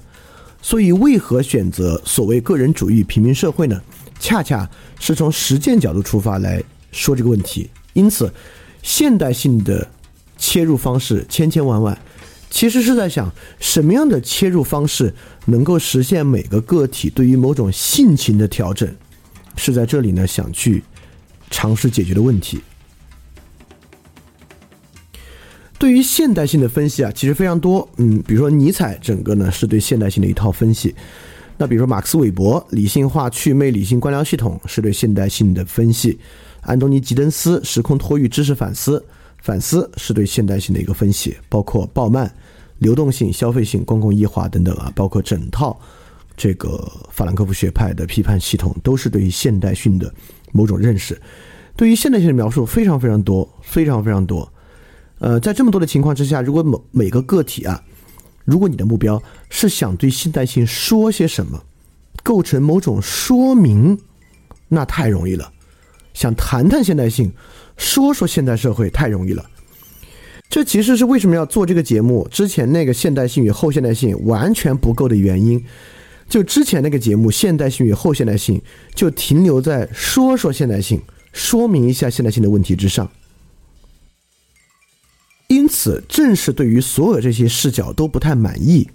所以，为何选择所谓“个人主义平民社会”呢？恰恰是从实践角度出发来说这个问题。因此。现代性的切入方式千千万万，其实是在想什么样的切入方式能够实现每个个体对于某种性情的调整，是在这里呢想去尝试解决的问题。对于现代性的分析啊，其实非常多。嗯，比如说尼采整个呢是对现代性的一套分析，那比如说马克思韦伯理性化祛魅理性官僚系统是对现代性的分析。安东尼·吉登斯时空托育知识反思，反思是对现代性的一个分析，包括鲍曼流动性、消费性、公共异化等等啊，包括整套这个法兰克福学派的批判系统，都是对于现代性的某种认识。对于现代性的描述非常非常多，非常非常多。呃，在这么多的情况之下，如果每每个个体啊，如果你的目标是想对现代性说些什么，构成某种说明，那太容易了。想谈谈现代性，说说现代社会太容易了。这其实是为什么要做这个节目。之前那个现代性与后现代性完全不够的原因。就之前那个节目《现代性与后现代性》，就停留在说说现代性，说明一下现代性的问题之上。因此，正是对于所有这些视角都不太满意。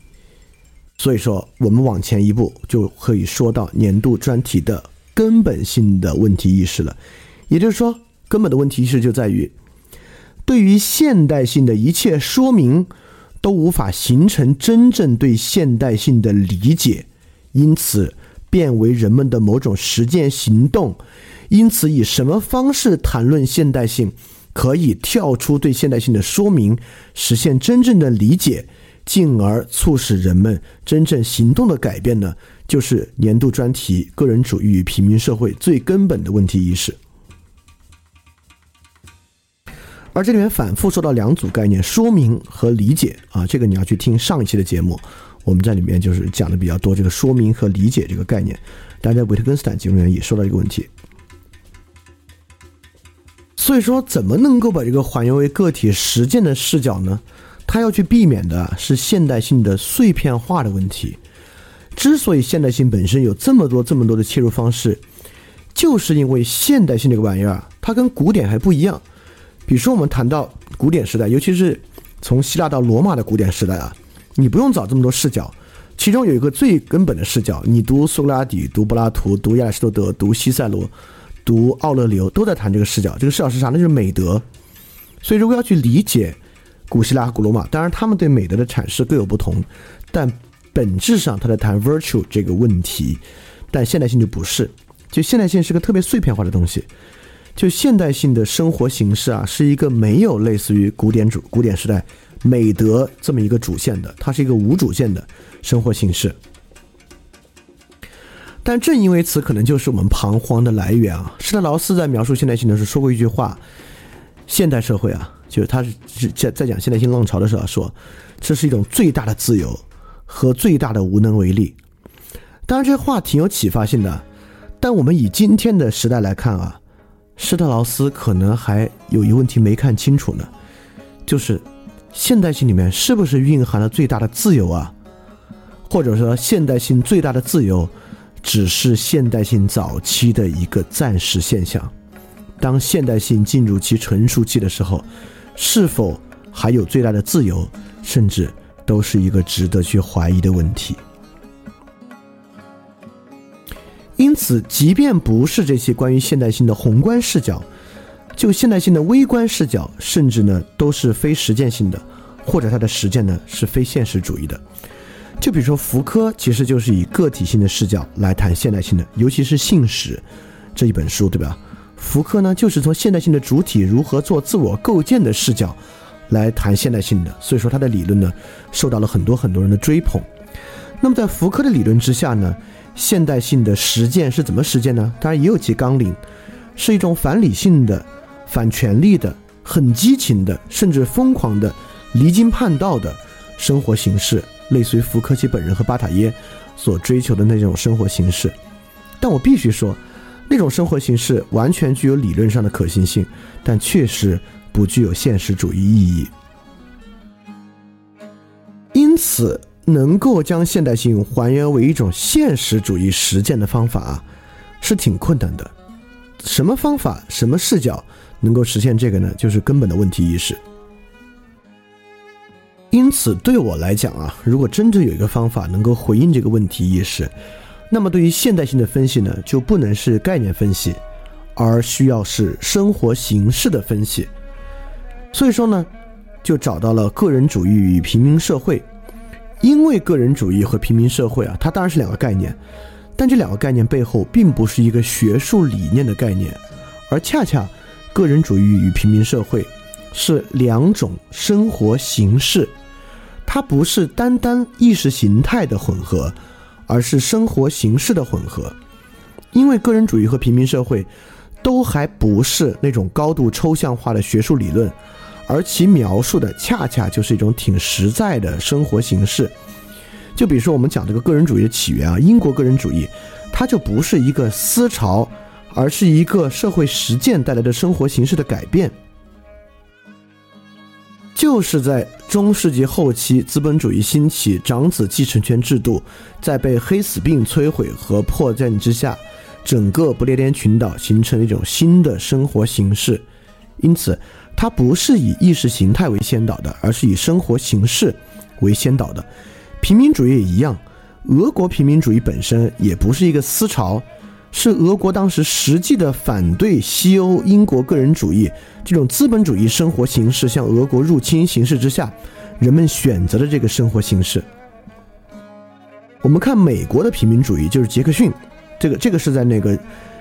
所以说，我们往前一步就可以说到年度专题的。根本性的问题意识了，也就是说，根本的问题意识就在于，对于现代性的一切说明，都无法形成真正对现代性的理解，因此变为人们的某种实践行动。因此，以什么方式谈论现代性，可以跳出对现代性的说明，实现真正的理解，进而促使人们真正行动的改变呢？就是年度专题“个人主义与平民社会”最根本的问题意识，而这里面反复说到两组概念：说明和理解啊。这个你要去听上一期的节目，我们在里面就是讲的比较多。这个说明和理解这个概念，大家维特根斯坦节目里面也说到一个问题。所以说，怎么能够把这个还原为个体实践的视角呢？他要去避免的是现代性的碎片化的问题。之所以现代性本身有这么多这么多的切入方式，就是因为现代性这个玩意儿，它跟古典还不一样。比如说，我们谈到古典时代，尤其是从希腊到罗马的古典时代啊，你不用找这么多视角，其中有一个最根本的视角，你读苏格拉底、读柏拉图、读亚里士多德、读西塞罗、读奥勒留，都在谈这个视角。这个视角是啥？那就是美德。所以，如果要去理解古希腊和古罗马，当然他们对美德的阐释各有不同，但。本质上，他在谈 virtue 这个问题，但现代性就不是。就现代性是个特别碎片化的东西。就现代性的生活形式啊，是一个没有类似于古典主古典时代美德这么一个主线的，它是一个无主线的生活形式。但正因为此，可能就是我们彷徨的来源啊。施特劳斯在描述现代性的时候说过一句话：现代社会啊，就是他是在在讲现代性浪潮的时候说，这是一种最大的自由。和最大的无能为力，当然这话挺有启发性的，但我们以今天的时代来看啊，施特劳斯可能还有一个问题没看清楚呢，就是现代性里面是不是蕴含了最大的自由啊？或者说，现代性最大的自由只是现代性早期的一个暂时现象？当现代性进入其成熟期的时候，是否还有最大的自由，甚至都是一个值得去怀疑的问题。因此，即便不是这些关于现代性的宏观视角，就现代性的微观视角，甚至呢都是非实践性的，或者它的实践呢是非现实主义的。就比如说福柯，其实就是以个体性的视角来谈现代性的，尤其是《性史》这一本书，对吧？福柯呢，就是从现代性的主体如何做自我构建的视角来谈现代性的，所以说他的理论呢，受到了很多很多人的追捧。那么在福柯的理论之下呢，现代性的实践是怎么实践呢？当然也有其纲领，是一种反理性的、反权力的、很激情的，甚至疯狂的、离经叛道的生活形式，类似于福柯其本人和巴塔耶所追求的那种生活形式。但我必须说。那种生活形式完全具有理论上的可行性，但确实不具有现实主义意义。因此，能够将现代性还原为一种现实主义实践的方法，是挺困难的。什么方法、什么视角能够实现这个呢？就是根本的问题意识。因此，对我来讲啊，如果真正有一个方法能够回应这个问题意识，那么，对于现代性的分析呢，就不能是概念分析，而需要是生活形式的分析。所以说呢，就找到了个人主义与平民社会。因为个人主义和平民社会啊，它当然是两个概念，但这两个概念背后并不是一个学术理念的概念，而恰恰个人主义与平民社会是两种生活形式，它不是单单意识形态的混合。而是生活形式的混合，因为个人主义和平民社会都还不是那种高度抽象化的学术理论，而其描述的恰恰就是一种挺实在的生活形式。就比如说我们讲这个个人主义的起源啊，英国个人主义，它就不是一个思潮，而是一个社会实践带来的生活形式的改变。就是在中世纪后期，资本主义兴起，长子继承权制度在被黑死病摧毁和破绽之下，整个不列颠群岛形成了一种新的生活形式。因此，它不是以意识形态为先导的，而是以生活形式为先导的。平民主义也一样，俄国平民主义本身也不是一个思潮。是俄国当时实际的反对西欧英国个人主义这种资本主义生活形式向俄国入侵形势之下，人们选择的这个生活形式。我们看美国的平民主义，就是杰克逊，这个这个是在那个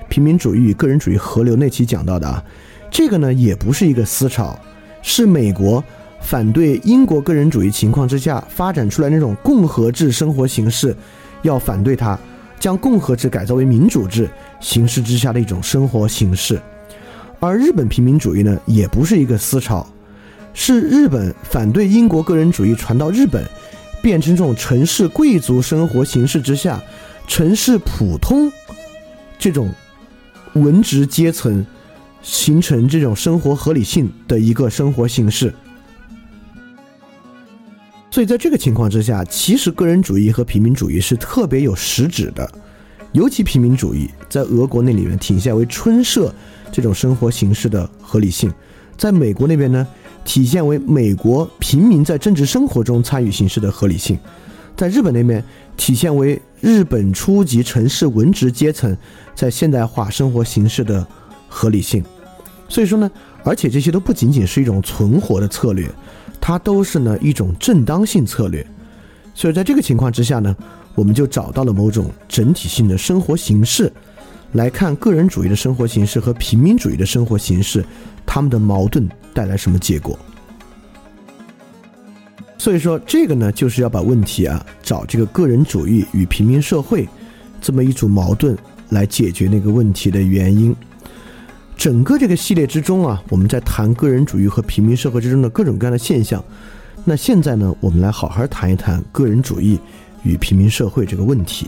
平民主义与个人主义河流那期讲到的啊。这个呢也不是一个思潮，是美国反对英国个人主义情况之下发展出来那种共和制生活形式，要反对它。将共和制改造为民主制形式之下的一种生活形式，而日本平民主义呢，也不是一个思潮，是日本反对英国个人主义传到日本，变成这种城市贵族生活形式之下，城市普通这种文职阶层形成这种生活合理性的一个生活形式。所以在这个情况之下，其实个人主义和平民主义是特别有实质的，尤其平民主义在俄国那里面体现为春社这种生活形式的合理性，在美国那边呢，体现为美国平民在政治生活中参与形式的合理性，在日本那边体现为日本初级城市文职阶层在现代化生活形式的合理性。所以说呢，而且这些都不仅仅是一种存活的策略。它都是呢一种正当性策略，所以在这个情况之下呢，我们就找到了某种整体性的生活形式，来看个人主义的生活形式和平民主义的生活形式，他们的矛盾带来什么结果。所以说这个呢，就是要把问题啊找这个个人主义与平民社会这么一组矛盾来解决那个问题的原因。整个这个系列之中啊，我们在谈个人主义和平民社会之中的各种各样的现象。那现在呢，我们来好好谈一谈个人主义与平民社会这个问题。